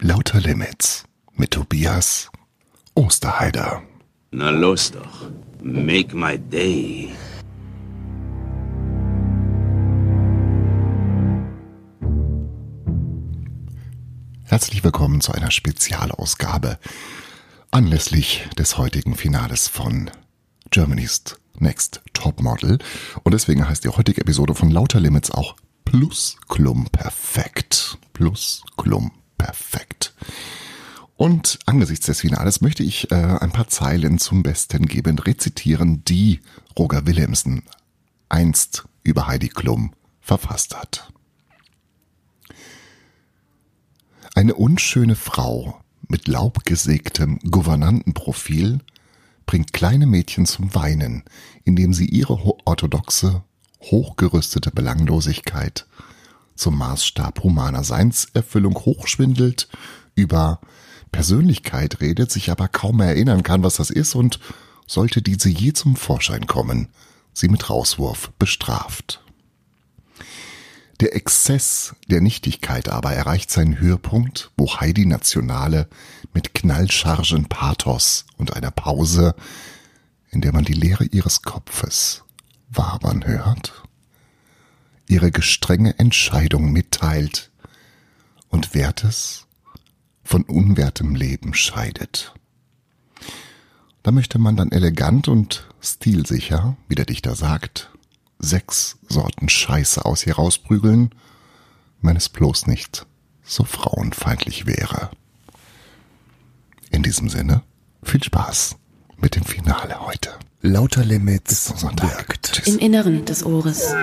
Lauter Limits mit Tobias Osterheider. Na los doch. Make my day. Herzlich willkommen zu einer Spezialausgabe anlässlich des heutigen Finales von Germany's Next Top Model. Und deswegen heißt die heutige Episode von Lauter Limits auch Plus Klum Perfekt. Plus Klum Perfekt. Und angesichts des Finales möchte ich äh, ein paar Zeilen zum Besten geben, rezitieren, die Roger Willemsen einst über Heidi Klum verfasst hat. Eine unschöne Frau mit laubgesägtem Gouvernantenprofil bringt kleine Mädchen zum Weinen, indem sie ihre orthodoxe, hochgerüstete Belanglosigkeit zum Maßstab humaner Seinserfüllung hochschwindelt, über Persönlichkeit redet, sich aber kaum erinnern kann, was das ist und sollte diese je zum Vorschein kommen, sie mit Rauswurf bestraft. Der Exzess der Nichtigkeit aber erreicht seinen Höhepunkt, wo Heidi Nationale mit knallchargen Pathos und einer Pause, in der man die Leere ihres Kopfes wabern hört, ihre gestrenge Entscheidung mitteilt und Wertes von unwertem Leben scheidet. Da möchte man dann elegant und stilsicher, wie der Dichter sagt, sechs Sorten Scheiße aus ihr rausprügeln, wenn es bloß nicht so frauenfeindlich wäre. In diesem Sinne, viel Spaß mit dem Finale heute. Lauter Limits wirkt. Im Inneren des Ohres.